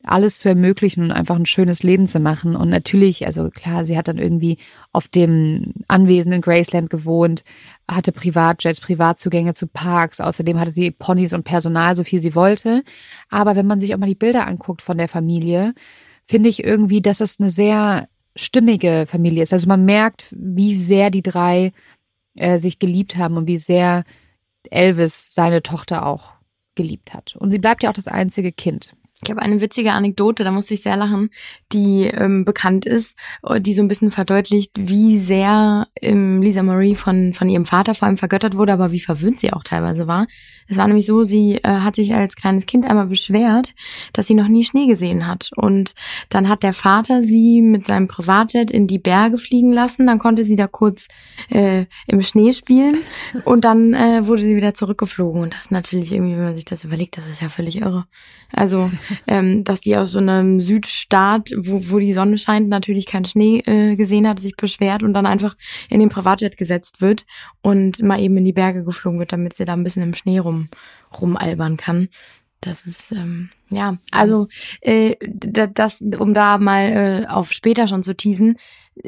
alles zu ermöglichen und einfach ein schönes Leben zu machen. Und natürlich, also klar, sie hat dann irgendwie auf dem Anwesen in Graceland gewohnt, hatte Privatjets, Privatzugänge zu Parks. Außerdem hatte sie Ponys und Personal, so viel sie wollte. Aber wenn man sich auch mal die Bilder anguckt von der Familie, finde ich irgendwie, dass es eine sehr stimmige Familie ist. Also man merkt, wie sehr die drei äh, sich geliebt haben und wie sehr Elvis seine Tochter auch geliebt hat. Und sie bleibt ja auch das einzige Kind. Ich habe eine witzige Anekdote, da musste ich sehr lachen, die ähm, bekannt ist, äh, die so ein bisschen verdeutlicht, wie sehr ähm, Lisa Marie von, von ihrem Vater vor allem vergöttert wurde, aber wie verwöhnt sie auch teilweise war. Es war nämlich so, sie äh, hat sich als kleines Kind einmal beschwert, dass sie noch nie Schnee gesehen hat. Und dann hat der Vater sie mit seinem Privatjet in die Berge fliegen lassen. Dann konnte sie da kurz äh, im Schnee spielen und dann äh, wurde sie wieder zurückgeflogen. Und das natürlich irgendwie, wenn man sich das überlegt, das ist ja völlig irre. Also, ähm, dass die aus so einem Südstaat, wo, wo die Sonne scheint, natürlich keinen Schnee äh, gesehen hat, sich beschwert und dann einfach in den Privatjet gesetzt wird und mal eben in die Berge geflogen wird, damit sie da ein bisschen im Schnee rum, rumalbern kann. Das ist, ähm, ja, also äh, das, um da mal äh, auf später schon zu teasen,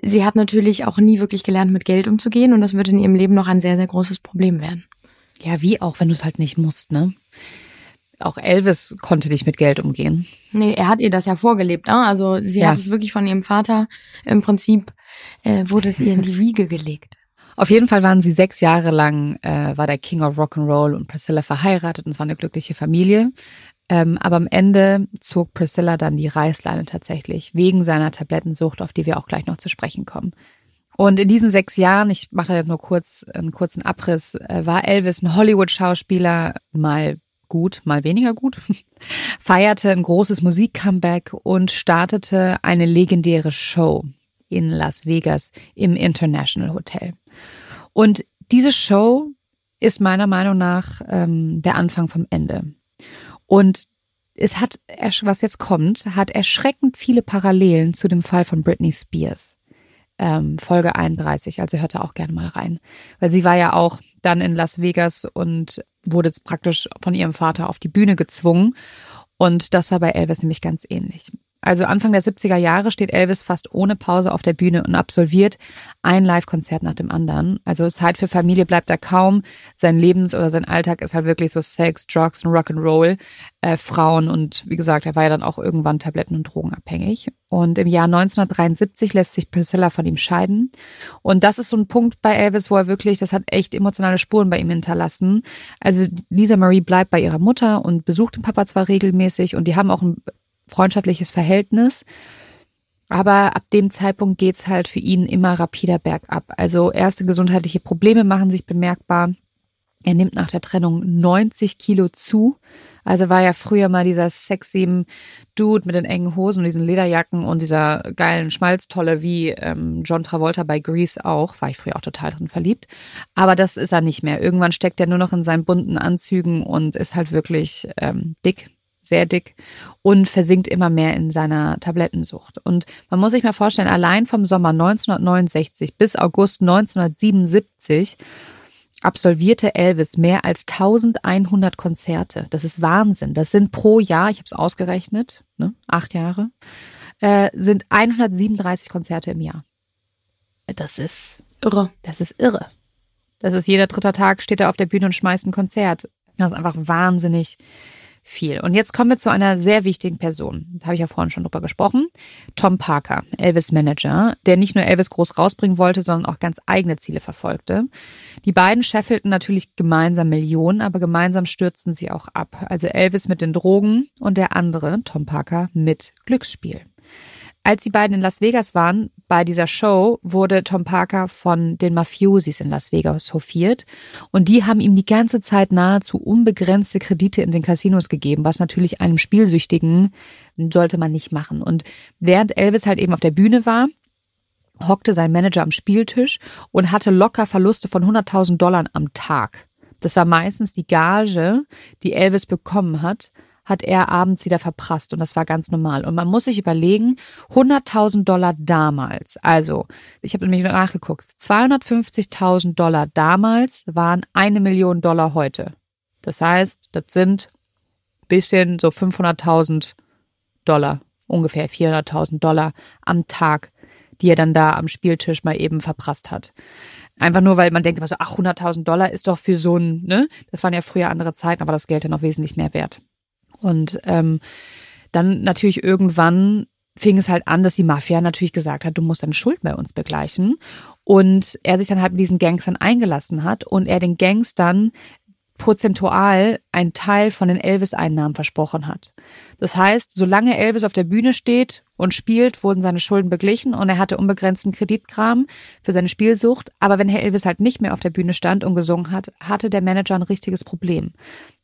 sie hat natürlich auch nie wirklich gelernt, mit Geld umzugehen und das wird in ihrem Leben noch ein sehr, sehr großes Problem werden. Ja, wie auch, wenn du es halt nicht musst, ne? Auch Elvis konnte nicht mit Geld umgehen. Nee, er hat ihr das ja vorgelebt. Ne? Also sie ja. hat es wirklich von ihrem Vater, im Prinzip äh, wurde es ihr in die Wiege gelegt. Auf jeden Fall waren sie sechs Jahre lang, äh, war der King of Rock'n'Roll und Priscilla verheiratet und es war eine glückliche Familie. Ähm, aber am Ende zog Priscilla dann die Reißleine tatsächlich, wegen seiner Tablettensucht, auf die wir auch gleich noch zu sprechen kommen. Und in diesen sechs Jahren, ich mache da jetzt nur kurz einen kurzen Abriss, äh, war Elvis ein Hollywood-Schauspieler, mal gut, mal weniger gut, [laughs] feierte ein großes Musik-Comeback und startete eine legendäre Show in Las Vegas im International Hotel. Und diese Show ist meiner Meinung nach ähm, der Anfang vom Ende. Und es hat, was jetzt kommt, hat erschreckend viele Parallelen zu dem Fall von Britney Spears. Ähm, Folge 31, also hört da auch gerne mal rein. Weil sie war ja auch dann in Las Vegas und wurde praktisch von ihrem Vater auf die Bühne gezwungen. Und das war bei Elvis nämlich ganz ähnlich. Also Anfang der 70er Jahre steht Elvis fast ohne Pause auf der Bühne und absolviert ein Live-Konzert nach dem anderen. Also Zeit für Familie bleibt da kaum. Sein Lebens- oder sein Alltag ist halt wirklich so Sex, Drugs und Rock'n'Roll, äh, Frauen und wie gesagt, er war ja dann auch irgendwann Tabletten- und Drogenabhängig. Und im Jahr 1973 lässt sich Priscilla von ihm scheiden. Und das ist so ein Punkt bei Elvis, wo er wirklich, das hat echt emotionale Spuren bei ihm hinterlassen. Also Lisa Marie bleibt bei ihrer Mutter und besucht den Papa zwar regelmäßig und die haben auch ein freundschaftliches Verhältnis. Aber ab dem Zeitpunkt geht's halt für ihn immer rapider bergab. Also erste gesundheitliche Probleme machen sich bemerkbar. Er nimmt nach der Trennung 90 Kilo zu. Also war ja früher mal dieser sexy Dude mit den engen Hosen und diesen Lederjacken und dieser geilen Schmalztolle wie ähm, John Travolta bei Grease auch. War ich früher auch total drin verliebt. Aber das ist er nicht mehr. Irgendwann steckt er nur noch in seinen bunten Anzügen und ist halt wirklich ähm, dick sehr dick und versinkt immer mehr in seiner Tablettensucht. Und man muss sich mal vorstellen, allein vom Sommer 1969 bis August 1977 absolvierte Elvis mehr als 1100 Konzerte. Das ist Wahnsinn. Das sind pro Jahr, ich habe es ausgerechnet, ne, acht Jahre, äh, sind 137 Konzerte im Jahr. Das ist irre. Das ist irre. Das ist jeder dritte Tag steht er auf der Bühne und schmeißt ein Konzert. Das ist einfach wahnsinnig viel. Und jetzt kommen wir zu einer sehr wichtigen Person. Da habe ich ja vorhin schon drüber gesprochen. Tom Parker, Elvis Manager, der nicht nur Elvis groß rausbringen wollte, sondern auch ganz eigene Ziele verfolgte. Die beiden scheffelten natürlich gemeinsam Millionen, aber gemeinsam stürzten sie auch ab. Also Elvis mit den Drogen und der andere, Tom Parker, mit Glücksspiel. Als die beiden in Las Vegas waren, bei dieser Show, wurde Tom Parker von den Mafiosis in Las Vegas hofiert. Und die haben ihm die ganze Zeit nahezu unbegrenzte Kredite in den Casinos gegeben, was natürlich einem Spielsüchtigen sollte man nicht machen. Und während Elvis halt eben auf der Bühne war, hockte sein Manager am Spieltisch und hatte locker Verluste von 100.000 Dollar am Tag. Das war meistens die Gage, die Elvis bekommen hat, hat er abends wieder verprasst und das war ganz normal. Und man muss sich überlegen, 100.000 Dollar damals, also ich habe nämlich nachgeguckt, 250.000 Dollar damals waren eine Million Dollar heute. Das heißt, das sind bisschen so 500.000 Dollar. Ungefähr 400.000 Dollar am Tag, die er dann da am Spieltisch mal eben verprasst hat. Einfach nur, weil man denkt, so, ach, 100.000 Dollar ist doch für so ein, ne? Das waren ja früher andere Zeiten, aber das Geld dann noch wesentlich mehr wert. Und ähm, dann natürlich irgendwann fing es halt an, dass die Mafia natürlich gesagt hat, du musst deine Schuld bei uns begleichen. Und er sich dann halt mit diesen Gangstern eingelassen hat und er den Gangstern prozentual einen Teil von den Elvis-Einnahmen versprochen hat. Das heißt, solange Elvis auf der Bühne steht und spielt, wurden seine Schulden beglichen und er hatte unbegrenzten Kreditkram für seine Spielsucht. Aber wenn Herr Elvis halt nicht mehr auf der Bühne stand und gesungen hat, hatte der Manager ein richtiges Problem.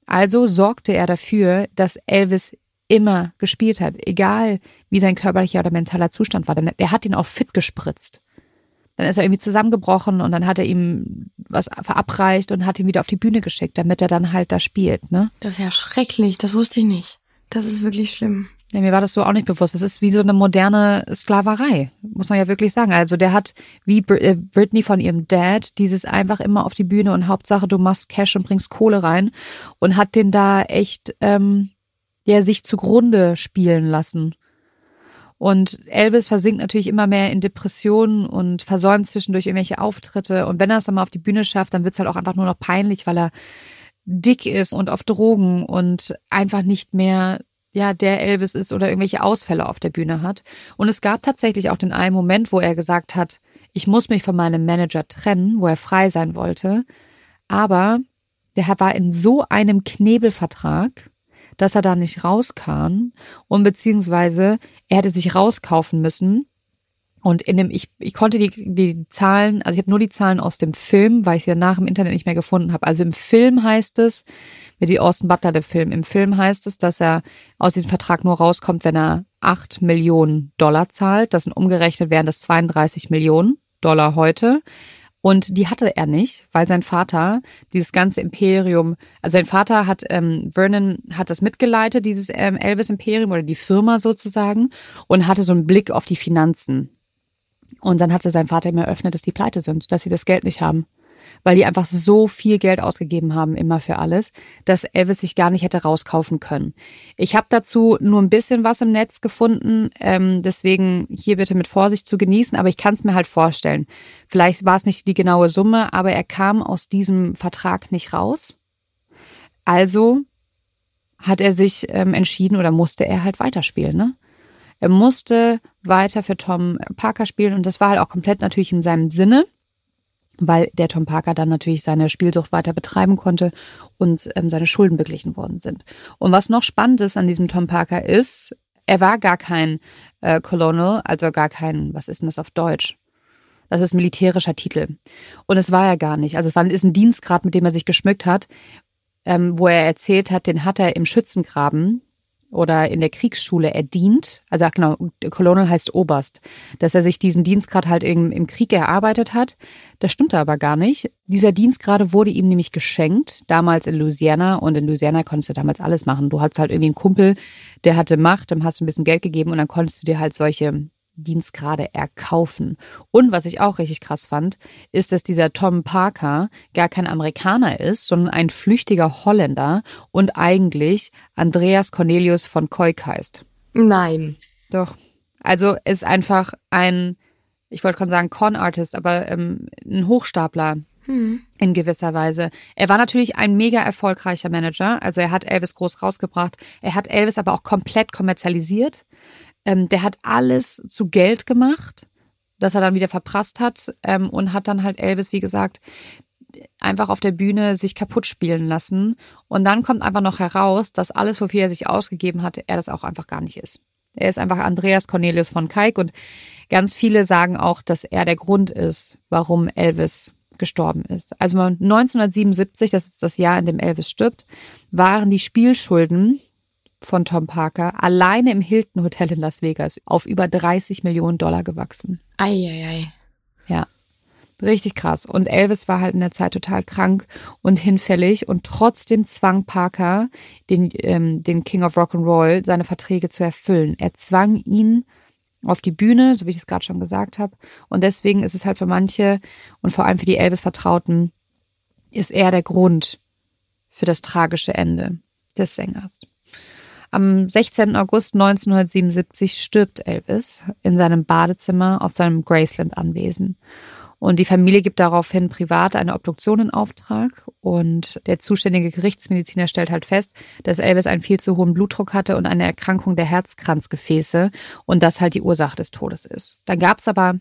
Also sorgte er dafür, dass Elvis immer gespielt hat, egal wie sein körperlicher oder mentaler Zustand war. Denn er hat ihn auch fit gespritzt. Dann ist er irgendwie zusammengebrochen und dann hat er ihm was verabreicht und hat ihn wieder auf die Bühne geschickt, damit er dann halt da spielt, ne? Das ist ja schrecklich, das wusste ich nicht. Das ist wirklich schlimm. Ja, mir war das so auch nicht bewusst. Das ist wie so eine moderne Sklaverei, muss man ja wirklich sagen. Also der hat, wie äh, Britney von ihrem Dad, dieses einfach immer auf die Bühne und Hauptsache du machst Cash und bringst Kohle rein und hat den da echt, ähm, ja, sich zugrunde spielen lassen. Und Elvis versinkt natürlich immer mehr in Depressionen und versäumt zwischendurch irgendwelche Auftritte. Und wenn er es dann mal auf die Bühne schafft, dann wird es halt auch einfach nur noch peinlich, weil er dick ist und auf Drogen und einfach nicht mehr ja der Elvis ist oder irgendwelche Ausfälle auf der Bühne hat. Und es gab tatsächlich auch den einen Moment, wo er gesagt hat, ich muss mich von meinem Manager trennen, wo er frei sein wollte. Aber der war in so einem Knebelvertrag, dass er da nicht rauskam und beziehungsweise er hätte sich rauskaufen müssen. Und in dem, ich, ich konnte die, die Zahlen, also ich habe nur die Zahlen aus dem Film, weil ich sie danach im Internet nicht mehr gefunden habe. Also im Film heißt es, mit die Austin Butler der Film, im Film heißt es, dass er aus diesem Vertrag nur rauskommt, wenn er acht Millionen Dollar zahlt. Das sind umgerechnet wären das 32 Millionen Dollar heute. Und die hatte er nicht, weil sein Vater dieses ganze Imperium, also sein Vater hat, ähm, Vernon hat das mitgeleitet, dieses ähm, Elvis-Imperium oder die Firma sozusagen, und hatte so einen Blick auf die Finanzen. Und dann hatte sein Vater ihm eröffnet, dass die pleite sind, dass sie das Geld nicht haben weil die einfach so viel Geld ausgegeben haben immer für alles, dass Elvis sich gar nicht hätte rauskaufen können. Ich habe dazu nur ein bisschen was im Netz gefunden, ähm, deswegen hier bitte mit Vorsicht zu genießen, aber ich kann es mir halt vorstellen. Vielleicht war es nicht die genaue Summe, aber er kam aus diesem Vertrag nicht raus. Also hat er sich ähm, entschieden oder musste er halt weiterspielen, ne? Er musste weiter für Tom Parker spielen und das war halt auch komplett natürlich in seinem Sinne weil der Tom Parker dann natürlich seine Spielsucht weiter betreiben konnte und ähm, seine Schulden beglichen worden sind. Und was noch spannend ist an diesem Tom Parker ist, er war gar kein äh, Colonel, also gar kein, was ist denn das auf Deutsch? Das ist militärischer Titel. Und es war er gar nicht. Also es war, ist ein Dienstgrad, mit dem er sich geschmückt hat, ähm, wo er erzählt hat, den hat er im Schützengraben oder in der Kriegsschule erdient, also genau, Colonel heißt Oberst, dass er sich diesen Dienstgrad halt im, im Krieg erarbeitet hat. Das stimmte aber gar nicht. Dieser Dienstgrad wurde ihm nämlich geschenkt, damals in Louisiana. Und in Louisiana konntest du damals alles machen. Du hattest halt irgendwie einen Kumpel, der hatte Macht, dem hast du ein bisschen Geld gegeben und dann konntest du dir halt solche Dienstgrade erkaufen. Und was ich auch richtig krass fand, ist, dass dieser Tom Parker gar kein Amerikaner ist, sondern ein flüchtiger Holländer und eigentlich Andreas Cornelius von Koik heißt. Nein. Doch. Also ist einfach ein, ich wollte gerade sagen Con-Artist, aber ähm, ein Hochstapler. Hm. In gewisser Weise. Er war natürlich ein mega erfolgreicher Manager. Also er hat Elvis groß rausgebracht. Er hat Elvis aber auch komplett kommerzialisiert. Ähm, der hat alles zu Geld gemacht, das er dann wieder verprasst hat ähm, und hat dann halt Elvis, wie gesagt, einfach auf der Bühne sich kaputt spielen lassen. Und dann kommt einfach noch heraus, dass alles, wofür er sich ausgegeben hatte, er das auch einfach gar nicht ist. Er ist einfach Andreas Cornelius von Kaik und ganz viele sagen auch, dass er der Grund ist, warum Elvis gestorben ist. Also 1977, das ist das Jahr, in dem Elvis stirbt, waren die Spielschulden von Tom Parker alleine im Hilton Hotel in Las Vegas auf über 30 Millionen Dollar gewachsen. Eieiei. Ja. Richtig krass. Und Elvis war halt in der Zeit total krank und hinfällig und trotzdem zwang Parker den, ähm, den King of Rock'n'Roll seine Verträge zu erfüllen. Er zwang ihn auf die Bühne, so wie ich es gerade schon gesagt habe. Und deswegen ist es halt für manche und vor allem für die Elvis-Vertrauten, ist er der Grund für das tragische Ende des Sängers. Am 16. August 1977 stirbt Elvis in seinem Badezimmer auf seinem Graceland-Anwesen. Und die Familie gibt daraufhin privat eine Obduktion in Auftrag. Und der zuständige Gerichtsmediziner stellt halt fest, dass Elvis einen viel zu hohen Blutdruck hatte und eine Erkrankung der Herzkranzgefäße und das halt die Ursache des Todes ist. Dann gab es aber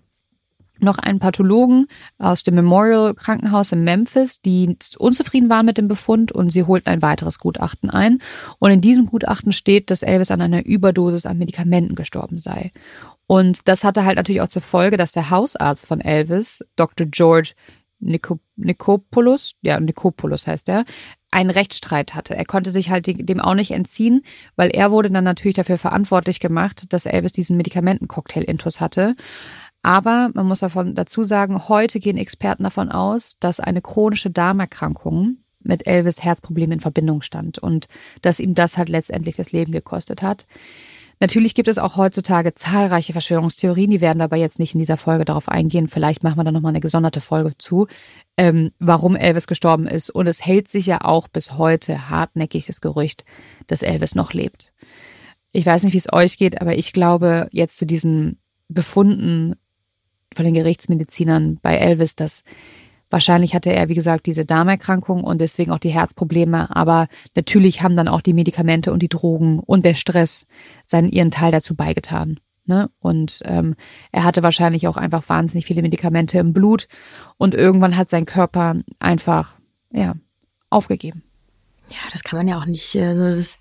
noch einen Pathologen aus dem Memorial Krankenhaus in Memphis, die unzufrieden waren mit dem Befund und sie holten ein weiteres Gutachten ein. Und in diesem Gutachten steht, dass Elvis an einer Überdosis an Medikamenten gestorben sei. Und das hatte halt natürlich auch zur Folge, dass der Hausarzt von Elvis, Dr. George Nikopoulos, ja, Nikopoulos heißt er, einen Rechtsstreit hatte. Er konnte sich halt dem auch nicht entziehen, weil er wurde dann natürlich dafür verantwortlich gemacht, dass Elvis diesen Medikamentencocktail intus hatte. Aber man muss davon dazu sagen, heute gehen Experten davon aus, dass eine chronische Darmerkrankung mit Elvis Herzproblemen in Verbindung stand und dass ihm das halt letztendlich das Leben gekostet hat. Natürlich gibt es auch heutzutage zahlreiche Verschwörungstheorien, die werden dabei jetzt nicht in dieser Folge darauf eingehen. Vielleicht machen wir da nochmal eine gesonderte Folge zu, ähm, warum Elvis gestorben ist. Und es hält sich ja auch bis heute hartnäckig das Gerücht, dass Elvis noch lebt. Ich weiß nicht, wie es euch geht, aber ich glaube jetzt zu diesen Befunden von den Gerichtsmedizinern bei Elvis, dass Wahrscheinlich hatte er, wie gesagt, diese Darmerkrankung und deswegen auch die Herzprobleme. Aber natürlich haben dann auch die Medikamente und die Drogen und der Stress seinen ihren Teil dazu beigetan. Ne? Und ähm, er hatte wahrscheinlich auch einfach wahnsinnig viele Medikamente im Blut und irgendwann hat sein Körper einfach ja aufgegeben. Ja, das kann man ja auch nicht. Also das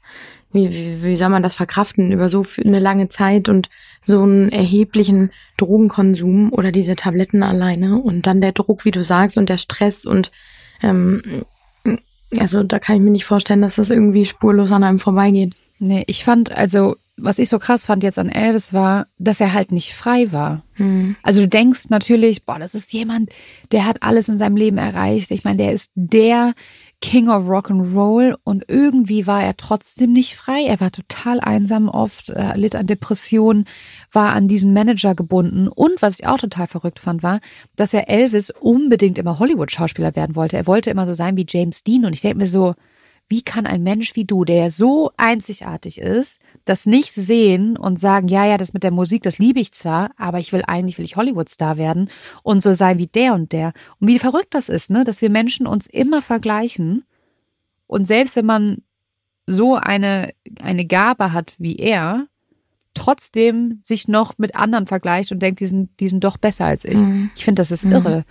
wie, wie, wie soll man das verkraften über so eine lange Zeit und so einen erheblichen Drogenkonsum oder diese Tabletten alleine und dann der Druck, wie du sagst, und der Stress und ähm, also da kann ich mir nicht vorstellen, dass das irgendwie spurlos an einem vorbeigeht. Nee, ich fand, also was ich so krass fand jetzt an Elvis war, dass er halt nicht frei war. Hm. Also du denkst natürlich, boah, das ist jemand, der hat alles in seinem Leben erreicht. Ich meine, der ist der King of Rock and Roll und irgendwie war er trotzdem nicht frei. Er war total einsam oft, äh, litt an Depressionen, war an diesen Manager gebunden und was ich auch total verrückt fand, war, dass er Elvis unbedingt immer Hollywood-Schauspieler werden wollte. Er wollte immer so sein wie James Dean und ich denke mir so, wie kann ein Mensch wie du, der so einzigartig ist, das nicht sehen und sagen, ja, ja, das mit der Musik, das liebe ich zwar, aber ich will eigentlich, will ich Hollywood-Star werden und so sein wie der und der. Und wie verrückt das ist, ne, dass wir Menschen uns immer vergleichen und selbst wenn man so eine, eine Gabe hat wie er, trotzdem sich noch mit anderen vergleicht und denkt, die sind, die sind doch besser als ich. Mhm. Ich finde, das ist mhm. irre.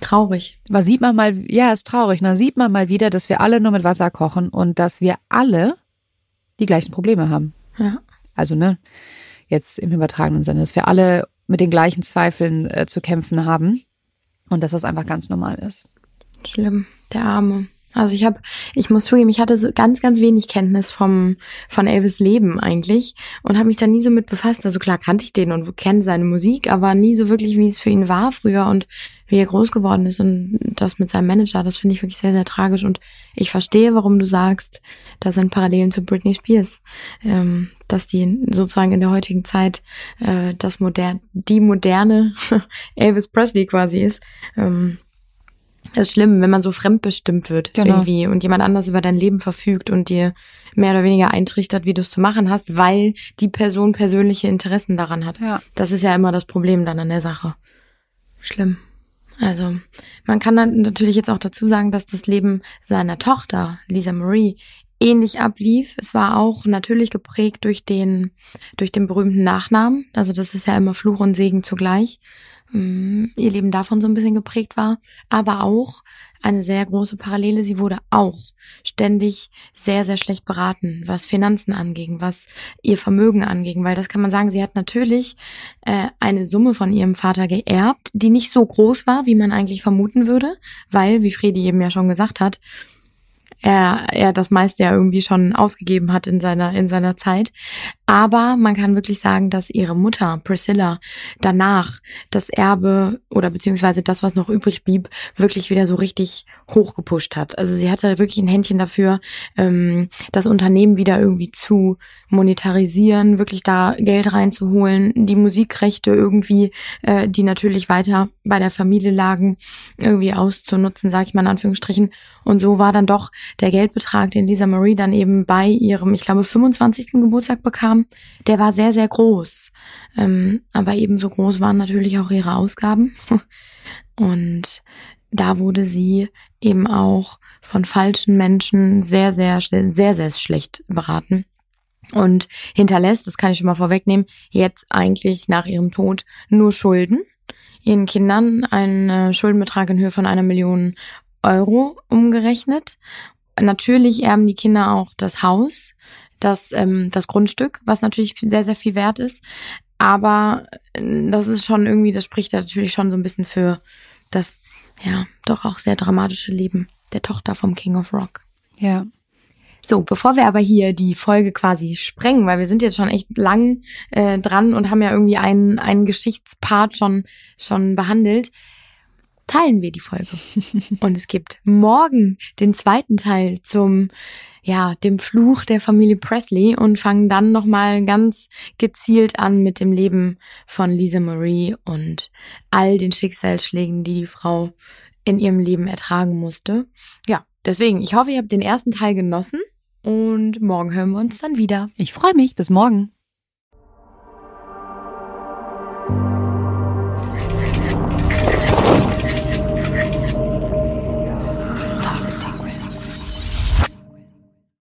Traurig. Aber sieht man mal, ja, ist traurig. Da sieht man mal wieder, dass wir alle nur mit Wasser kochen und dass wir alle die gleichen Probleme haben. Ja. Also, ne, jetzt im übertragenen Sinne, dass wir alle mit den gleichen Zweifeln äh, zu kämpfen haben und dass das einfach ganz normal ist. Schlimm, der Arme. Also ich habe, ich muss zugeben, ich hatte so ganz, ganz wenig Kenntnis vom von Elvis Leben eigentlich und habe mich da nie so mit befasst. Also klar kannte ich den und kenne seine Musik, aber nie so wirklich, wie es für ihn war früher und wie er groß geworden ist und das mit seinem Manager. Das finde ich wirklich sehr, sehr tragisch und ich verstehe, warum du sagst, da sind Parallelen zu Britney Spears, ähm, dass die sozusagen in der heutigen Zeit äh, das modern, die moderne [laughs] Elvis Presley quasi ist. Ähm, ist schlimm, wenn man so fremdbestimmt wird genau. irgendwie und jemand anders über dein Leben verfügt und dir mehr oder weniger eintrichtert, wie du es zu machen hast, weil die Person persönliche Interessen daran hat. Ja. Das ist ja immer das Problem dann an der Sache. Schlimm. Also, man kann dann natürlich jetzt auch dazu sagen, dass das Leben seiner Tochter, Lisa Marie, ähnlich ablief. Es war auch natürlich geprägt durch den, durch den berühmten Nachnamen. Also, das ist ja immer Fluch und Segen zugleich. Mm, ihr Leben davon so ein bisschen geprägt war, aber auch eine sehr große Parallele. Sie wurde auch ständig sehr, sehr schlecht beraten, was Finanzen anging, was ihr Vermögen anging, weil das kann man sagen, sie hat natürlich äh, eine Summe von ihrem Vater geerbt, die nicht so groß war, wie man eigentlich vermuten würde, weil, wie Fredi eben ja schon gesagt hat, er, er das meiste ja irgendwie schon ausgegeben hat in seiner, in seiner Zeit. Aber man kann wirklich sagen, dass ihre Mutter, Priscilla, danach das Erbe oder beziehungsweise das, was noch übrig blieb, wirklich wieder so richtig hochgepusht hat. Also sie hatte wirklich ein Händchen dafür, ähm, das Unternehmen wieder irgendwie zu monetarisieren, wirklich da Geld reinzuholen, die Musikrechte irgendwie, äh, die natürlich weiter bei der Familie lagen, irgendwie auszunutzen, sage ich mal in Anführungsstrichen. Und so war dann doch der Geldbetrag, den Lisa Marie dann eben bei ihrem, ich glaube, 25. Geburtstag bekam, der war sehr, sehr groß. Ähm, aber ebenso groß waren natürlich auch ihre Ausgaben. [laughs] Und da wurde sie eben auch von falschen Menschen sehr, sehr, sehr, sehr schlecht beraten und hinterlässt, das kann ich schon mal vorwegnehmen, jetzt eigentlich nach ihrem Tod nur Schulden. Ihren Kindern einen Schuldenbetrag in Höhe von einer Million Euro umgerechnet. Natürlich erben die Kinder auch das Haus, das, ähm, das Grundstück, was natürlich sehr, sehr viel wert ist. Aber äh, das ist schon irgendwie, das spricht natürlich schon so ein bisschen für das, ja, doch auch sehr dramatische Leben der Tochter vom King of Rock. Ja. So, bevor wir aber hier die Folge quasi sprengen, weil wir sind jetzt schon echt lang äh, dran und haben ja irgendwie einen, einen Geschichtspart schon, schon behandelt, teilen wir die Folge. und es gibt morgen den zweiten Teil zum ja, dem Fluch der Familie Presley und fangen dann nochmal ganz gezielt an mit dem Leben von Lisa Marie und all den Schicksalsschlägen, die die Frau in ihrem Leben ertragen musste. Ja, deswegen, ich hoffe, ihr habt den ersten Teil genossen und morgen hören wir uns dann wieder. Ich freue mich. Bis morgen.